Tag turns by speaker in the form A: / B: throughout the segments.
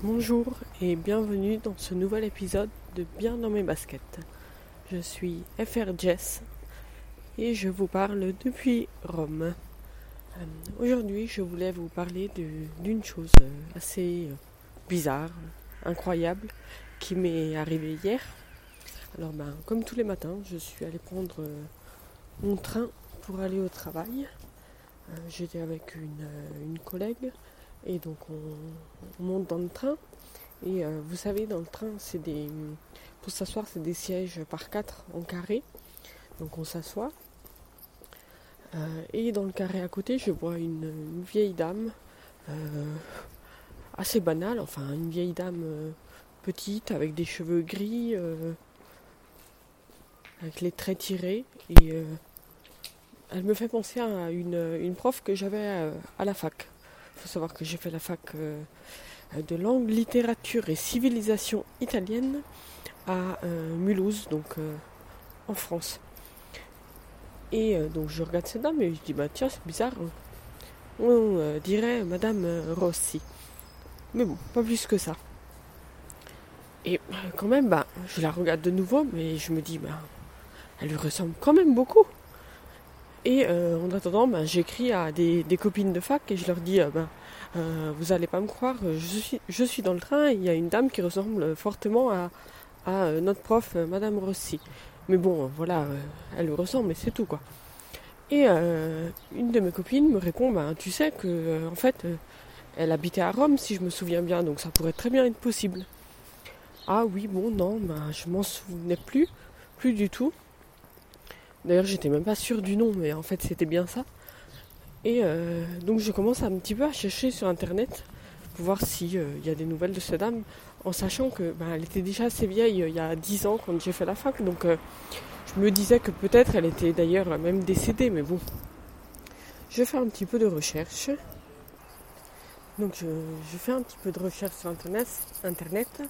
A: Bonjour et bienvenue dans ce nouvel épisode de Bien dans mes baskets. Je suis FR Jess et je vous parle depuis Rome. Euh, aujourd'hui, je voulais vous parler d'une chose euh, assez euh, bizarre, incroyable, qui m'est arrivée hier. Alors, ben, comme tous les matins, je suis allée prendre mon train pour aller au travail. J'étais avec une collègue et donc on, monte dans le train. Et euh, vous savez, dans le train, c'est des. Pour s'asseoir, c'est des sièges par quatre en carré. Donc on s'assoit. Euh, et dans le carré à côté, je vois une, vieille dame euh, assez banale, enfin une vieille dame petite avec des cheveux gris, avec les traits tirés. Et elle me fait penser à une, une prof que j'avais à la fac. Il faut savoir que j'ai fait la fac euh, de langue, littérature et civilisation italienne à euh, Mulhouse, donc euh, en France. Et donc je regarde cette dame et je dis bah tiens c'est bizarre. Hein. On dirait Madame Rossi. Mais bon, pas plus que ça. Et quand même, bah, je la regarde de nouveau, mais je me dis, bah, elle lui ressemble quand même beaucoup. Et euh, en attendant, ben, j'écris à des, copines de fac et je leur dis euh, ben, euh, Vous allez pas me croire, je suis, je suis dans le train et il y a une dame qui ressemble fortement à, notre prof, Madame Rossi. Mais bon, voilà, elle ressemble, mais c'est tout quoi. Et une de mes copines me répond ben, Tu sais que, en fait, elle habitait à Rome, si je me souviens bien, donc ça pourrait très bien être possible. Ah oui, bon, non, ben, je m'en souvenais plus, plus du tout. D'ailleurs, j'étais même pas sûre du nom, mais en fait, c'était bien ça. Et euh, donc, je commence un petit peu à chercher sur internet pour voir s'il euh, y a des nouvelles de cette dame, en sachant que ben, elle était déjà assez vieille euh, il y a 10 ans quand j'ai fait la fac. Donc, je me disais que peut-être elle était d'ailleurs même décédée, mais bon. Je fais un petit peu de recherche. Donc, je, fais un petit peu de recherche sur internet,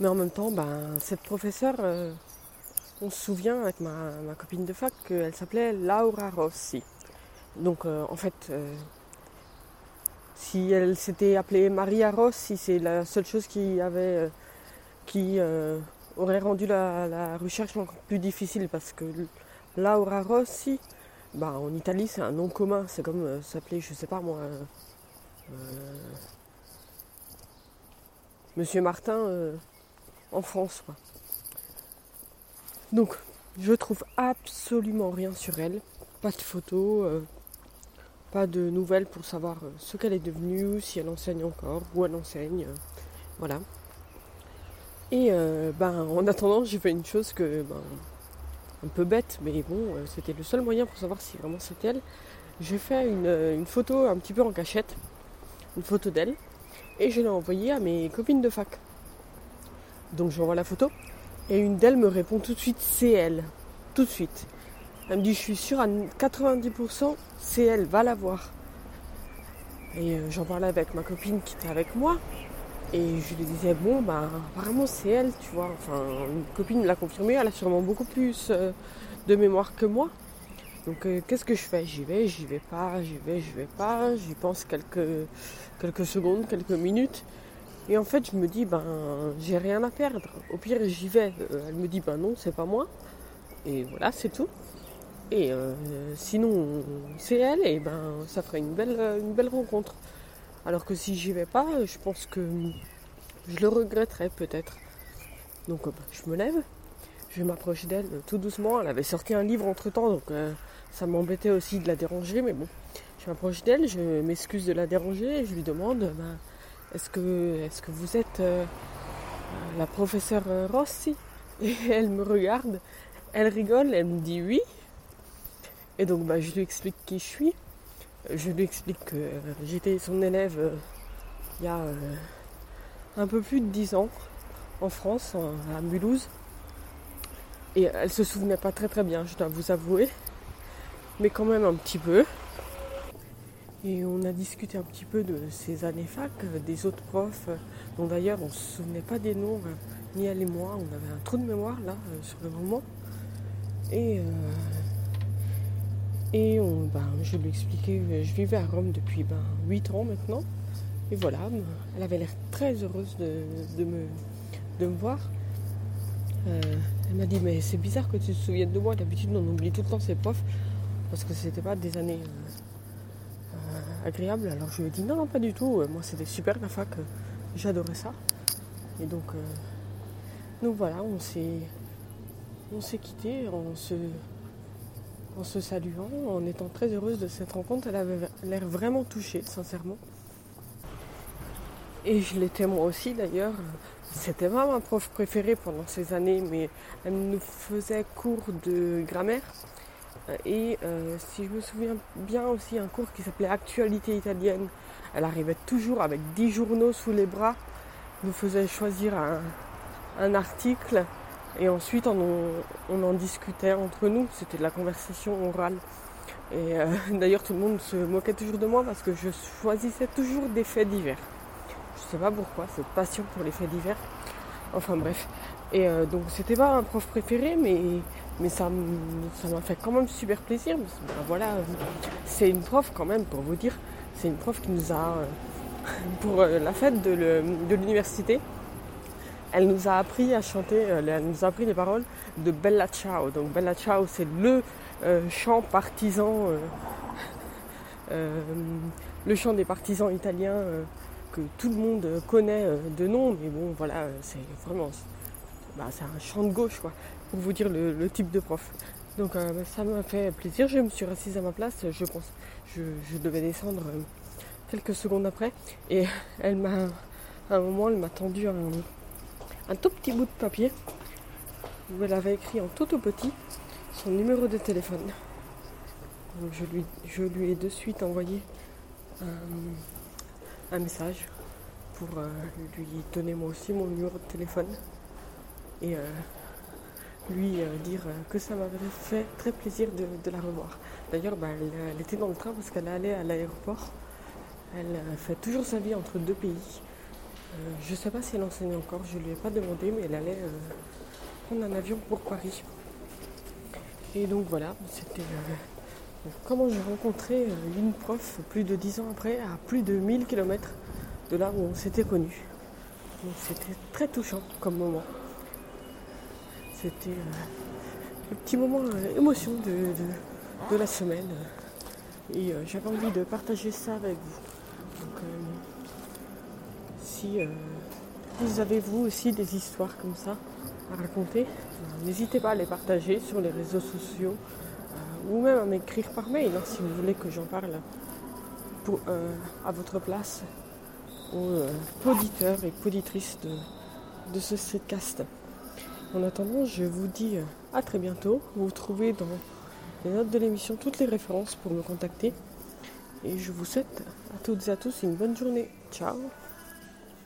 A: mais en même temps, ben, cette professeure on se souvient avec ma, copine de fac qu'elle s'appelait Laura Rossi. Donc euh, en fait, euh, si elle s'était appelée Maria Rossi, c'est la seule chose qui avait, euh, qui aurait rendu la, recherche encore plus difficile parce que Laura Rossi, bah, en Italie c'est un nom commun, c'est comme s'appeler, je sais pas moi, Monsieur Martin en France. Donc, je trouve absolument rien sur elle. Pas de photos, euh, pas de nouvelles pour savoir euh, ce qu'elle est devenue, si elle enseigne encore, où elle enseigne. Euh, voilà. Et ben, en attendant, j'ai fait une chose que, ben, un peu bête, mais bon, c'était le seul moyen pour savoir si vraiment c'était elle. J'ai fait une, une, photo un petit peu en cachette, une photo d'elle, et je l'ai envoyée à mes copines de fac. Donc j'envoie la photo, et une d'elles me répond tout de suite c'est elle. Tout de suite. Elle me dit je suis sûre à 90% c'est elle, va la voir. Et euh, j'en parlais avec ma copine qui était avec moi. Et je lui disais bon bah apparemment c'est elle, tu vois. Enfin une copine me l'a confirmé, elle a sûrement beaucoup plus euh, de mémoire que moi. Donc euh, qu'est-ce que je fais? J'y vais, j'y vais pas, j'y vais, j'y vais pas, j'y pense quelques, quelques secondes, quelques minutes. Et en fait, je me dis, ben, j'ai rien à perdre. Au pire, j'y vais. Euh, elle me dit, ben non, c'est pas moi. Et voilà, c'est tout. Et euh, sinon, c'est elle, et ben, ça ferait une belle, une belle rencontre. Alors que si j'y vais pas, je pense que je le regretterais peut-être. Donc, ben, je me lève, je m'approche d'elle tout doucement. Elle avait sorti un livre entre temps, donc euh, ça m'embêtait aussi de la déranger, mais bon, je m'approche d'elle, je m'excuse de la déranger et je lui demande, ben, est-ce que, vous êtes euh, la professeure Rossi? Et elle me regarde, elle rigole, elle me dit oui. Et donc bah, je lui explique qui je suis. Je lui explique que j'étais son élève euh, il y a euh, un peu plus de dix ans en France, à Mulhouse. Et elle se souvenait pas très très bien, je dois vous avouer. Mais quand même un petit peu. Et on a discuté un petit peu de ces années fac, euh, des autres profs, euh, dont d'ailleurs on ne se souvenait pas des noms, euh, ni elle et moi, on avait un trou de mémoire là, sur le moment. Et, et on, ben, je lui ai expliqué, je vivais à Rome depuis ben, 8 ans maintenant. et voilà, elle avait l'air très heureuse de, me, de me voir. Elle m'a dit mais c'est bizarre que tu te souviennes de moi, d'habitude on oublie tout le temps ses profs parce que c'était pas des années agréables. Alors je lui ai dit non, non pas du tout, moi c'était super la fac, j'adorais ça. Et donc, donc voilà, on s'est on s'est quitté en se, en se saluant, en étant très heureuse de cette rencontre. Elle avait l'air vraiment touchée, sincèrement. Et je l'étais moi aussi d'ailleurs. C'était pas ma prof préférée pendant ces années, mais elle nous faisait cours de grammaire. Et euh, si je me souviens bien aussi, un cours qui s'appelait Actualité italienne. Elle arrivait toujours avec 10 journaux sous les bras, nous faisait choisir un, article et ensuite, on, en discutait entre nous. C'était de la conversation orale. Et euh, d'ailleurs, tout le monde se moquait toujours de moi parce que je choisissais toujours des faits divers. Je ne sais pas pourquoi, cette passion pour les faits divers. Enfin bref. Et euh, donc, c'était pas un prof préféré, mais, mais ça m'a fait quand même super plaisir. Ben voilà, c'est une prof quand même, pour vous dire. C'est une prof qui nous a, euh, pour la fête de l'université, elle nous a appris à chanter, euh, elle nous a appris les paroles de Bella Ciao. Donc Bella Ciao, c'est le euh, chant partisan, euh, le chant des partisans italiens que tout le monde connaît de nom, mais bon voilà, c'est vraiment, bah, c'est un chant de gauche quoi, pour vous dire le, type de prof. Donc bah, ça m'a fait plaisir, je me suis assise à ma place, je pense, je, je devais descendre quelques secondes après, et elle m'a, à un moment, elle m'a tendu un tout petit bout de papier. Où elle avait écrit en tout tout petit son numéro de téléphone. Je lui, je lui ai de suite envoyé un, message pour euh, lui donner moi aussi mon numéro de téléphone. Et euh, lui euh, dire que ça m'avait fait très plaisir de, la revoir. D'ailleurs, bah, elle, était dans le train parce qu'elle allait à l'aéroport. Elle fait toujours sa vie entre deux pays. Euh, je ne sais pas si elle enseigne encore, je ne lui ai pas demandé, mais elle allait euh, prendre un avion pour Paris. Et donc voilà, c'était euh, comment j'ai rencontré une prof plus de 10 ans après, à plus de 1000 km de là où on s'était connus. C'était très touchant comme moment. C'était le petit moment émotion de, la semaine. Et j'avais envie de partager ça avec vous. Euh, si vous avez vous aussi des histoires comme ça à raconter, euh, n'hésitez pas à les partager sur les réseaux sociaux euh, ou même à m'écrire par mail hein, si vous voulez que j'en parle à votre place aux auditeurs et auditrices de, de ce streetcast. En attendant, je vous dis à très bientôt. Vous trouvez dans les notes de l'émission toutes les références pour me contacter. Et je vous souhaite à toutes et à tous une bonne journée. Ciao